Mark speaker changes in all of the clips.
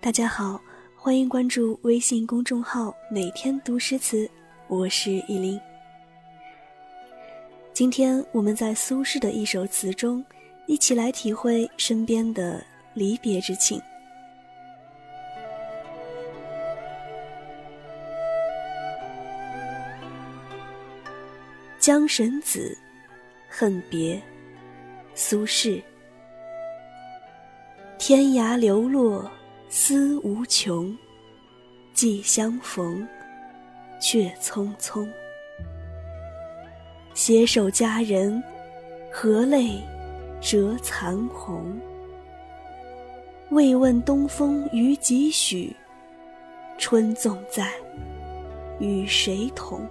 Speaker 1: 大家好，欢迎关注微信公众号“每天读诗词”，我是依林。今天我们在苏轼的一首词中，一起来体会身边的离别之情。江神子，恨别，苏轼。天涯流落。思无穷，既相逢，却匆匆。携手佳人，何泪折残红？未问东风与几许，春纵在，与谁同？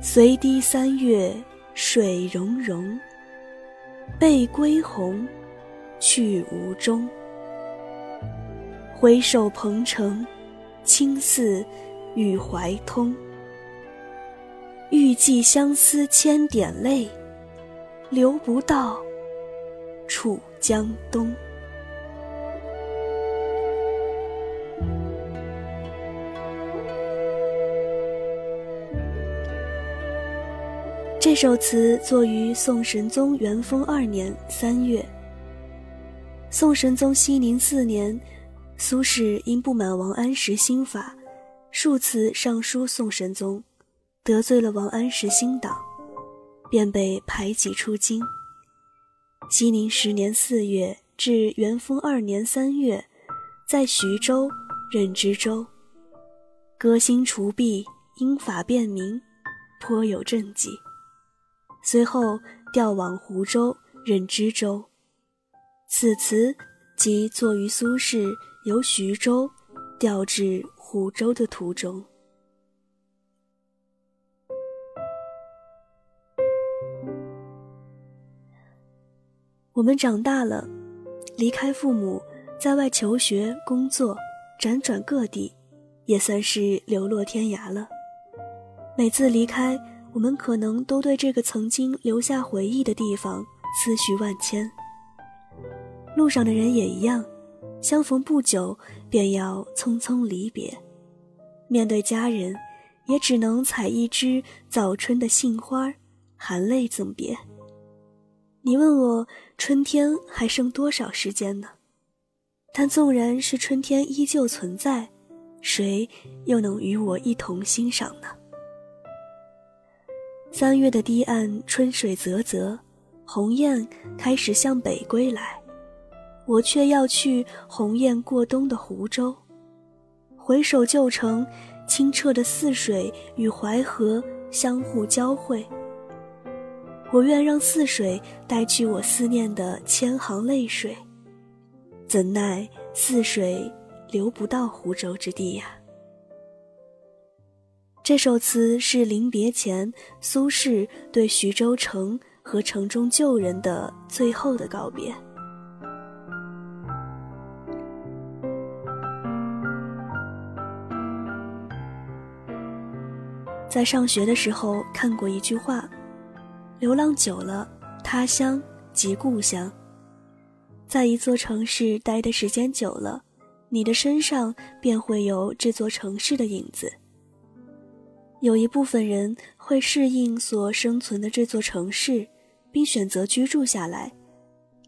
Speaker 1: 随堤三月水溶溶，背归鸿，去无踪。回首蓬城，青似与怀通。欲寄相思千点泪，流不到，楚江东。这首词作于宋神宗元丰二年三月。宋神宗熙宁四年。苏轼因不满王安石新法，数次上书宋神宗，得罪了王安石新党，便被排挤出京。熙宁十年四月至元丰二年三月，在徐州任知州，革新除弊，因法便民，颇有政绩。随后调往湖州任知州。此词即作于苏轼。由徐州调至湖州的途中，我们长大了，离开父母，在外求学、工作，辗转各地，也算是流落天涯了。每次离开，我们可能都对这个曾经留下回忆的地方思绪万千。路上的人也一样。相逢不久，便要匆匆离别。面对家人，也只能采一枝早春的杏花，含泪赠别。你问我春天还剩多少时间呢？但纵然是春天依旧存在，谁又能与我一同欣赏呢？三月的堤岸，春水啧啧，鸿雁开始向北归来。我却要去鸿雁过冬的湖州，回首旧城，清澈的泗水与淮河相互交汇。我愿让泗水带去我思念的千行泪水，怎奈泗水流不到湖州之地呀。这首词是临别前苏轼对徐州城和城中旧人的最后的告别。在上学的时候看过一句话：“流浪久了，他乡即故乡。”在一座城市待的时间久了，你的身上便会有这座城市的影子。有一部分人会适应所生存的这座城市，并选择居住下来，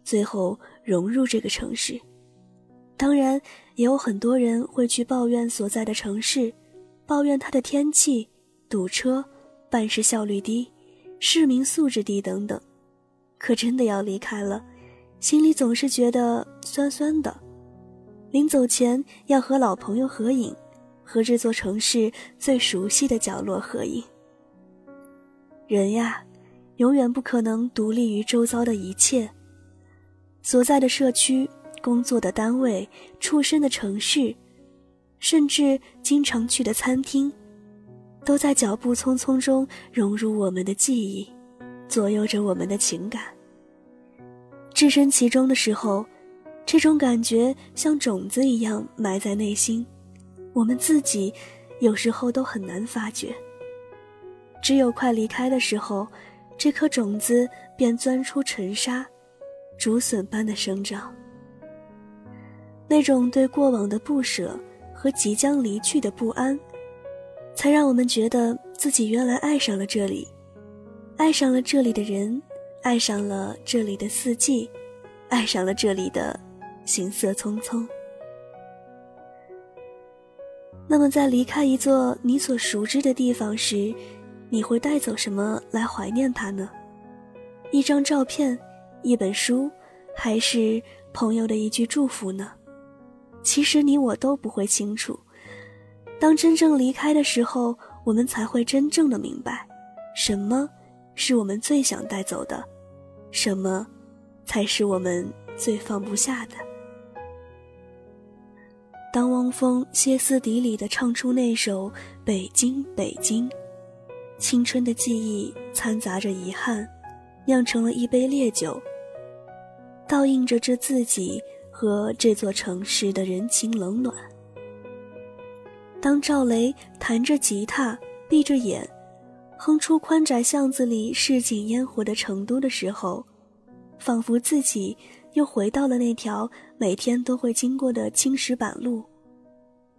Speaker 1: 最后融入这个城市。当然，也有很多人会去抱怨所在的城市，抱怨它的天气。堵车、办事效率低、市民素质低等等，可真的要离开了，心里总是觉得酸酸的。临走前要和老朋友合影，和这座城市最熟悉的角落合影。人呀，永远不可能独立于周遭的一切。所在的社区、工作的单位、出身的城市，甚至经常去的餐厅。都在脚步匆匆中融入我们的记忆，左右着我们的情感。置身其中的时候，这种感觉像种子一样埋在内心，我们自己有时候都很难发觉。只有快离开的时候，这颗种子便钻出尘沙，竹笋般的生长。那种对过往的不舍和即将离去的不安，才让我们觉得自己原来爱上了这里，爱上了这里的人，爱上了这里的四季，爱上了这里的行色匆匆。那么，在离开一座你所熟知的地方时，你会带走什么来怀念它呢？一张照片，一本书，还是朋友的一句祝福呢？其实你我都不会清楚。当真正离开的时候，我们才会真正的明白，什么是我们最想带走的，什么才是我们最放不下的。当汪峰歇斯底里地唱出那首《北京北京》。青春的记忆掺杂着遗憾，酿成了一杯烈酒。倒映着这自己和这座城市的人情冷暖。当赵雷弹着吉他，闭着眼，哼出宽窄巷子里市井烟火的成都的时候，仿佛自己又回到了那条每天都会经过的青石板路，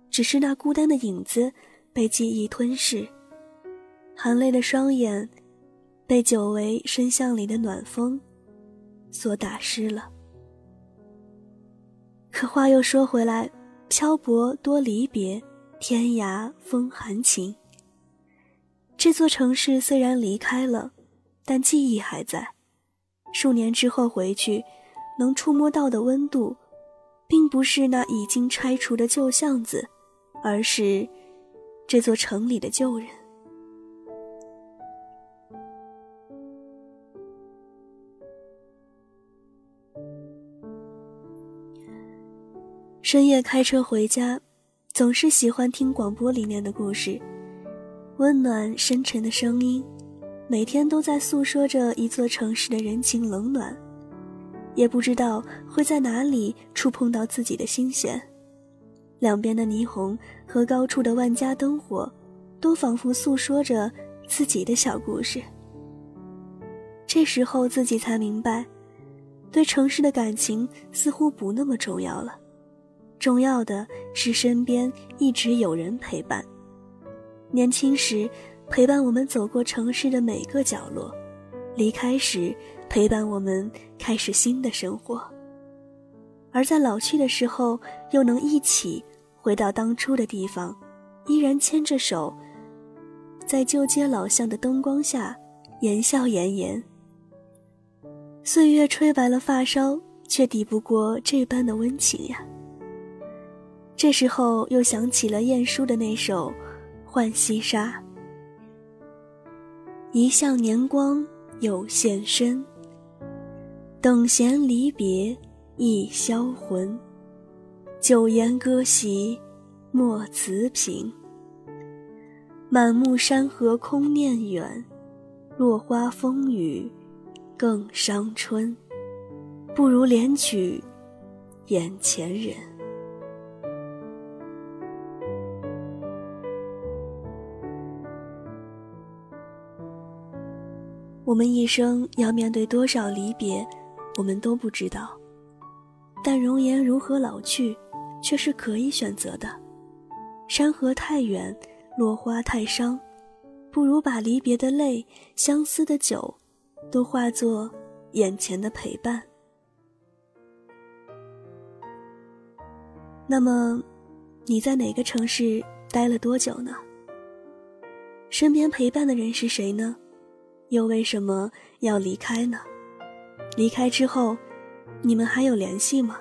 Speaker 1: 只是那孤单的影子被记忆吞噬。含泪的双眼，被久违深巷里的暖风所打湿了。可话又说回来，漂泊多离别，天涯风寒情。这座城市虽然离开了，但记忆还在。数年之后回去，能触摸到的温度，并不是那已经拆除的旧巷子，而是这座城里的旧人。深夜开车回家，总是喜欢听广播里面的故事，温暖深沉的声音，每天都在诉说着一座城市的人情冷暖，也不知道会在哪里触碰到自己的心弦。两边的霓虹和高处的万家灯火，都仿佛诉说着自己的小故事。这时候自己才明白，对城市的感情似乎不那么重要了。重要的是身边一直有人陪伴。年轻时，陪伴我们走过城市的每个角落；离开时，陪伴我们开始新的生活。而在老去的时候，又能一起回到当初的地方，依然牵着手，在旧街老巷的灯光下，言笑言言。岁月吹白了发梢，却抵不过这般的温情呀。这时候又想起了晏殊的那首《浣溪沙》：“一向年光有限身，等闲离别易销魂。酒言歌席莫辞频，满目山河空念远。落花风雨更伤春，不如怜取眼前人。”我们一生要面对多少离别，我们都不知道。但容颜如何老去，却是可以选择的。山河太远，落花太伤，不如把离别的泪、相思的酒，都化作眼前的陪伴。那么，你在哪个城市待了多久呢？身边陪伴的人是谁呢？又为什么要离开呢？离开之后，你们还有联系吗？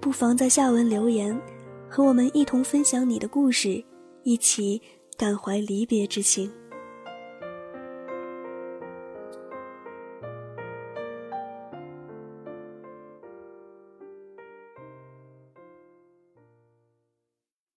Speaker 1: 不妨在下文留言，和我们一同分享你的故事，一起感怀离别之情。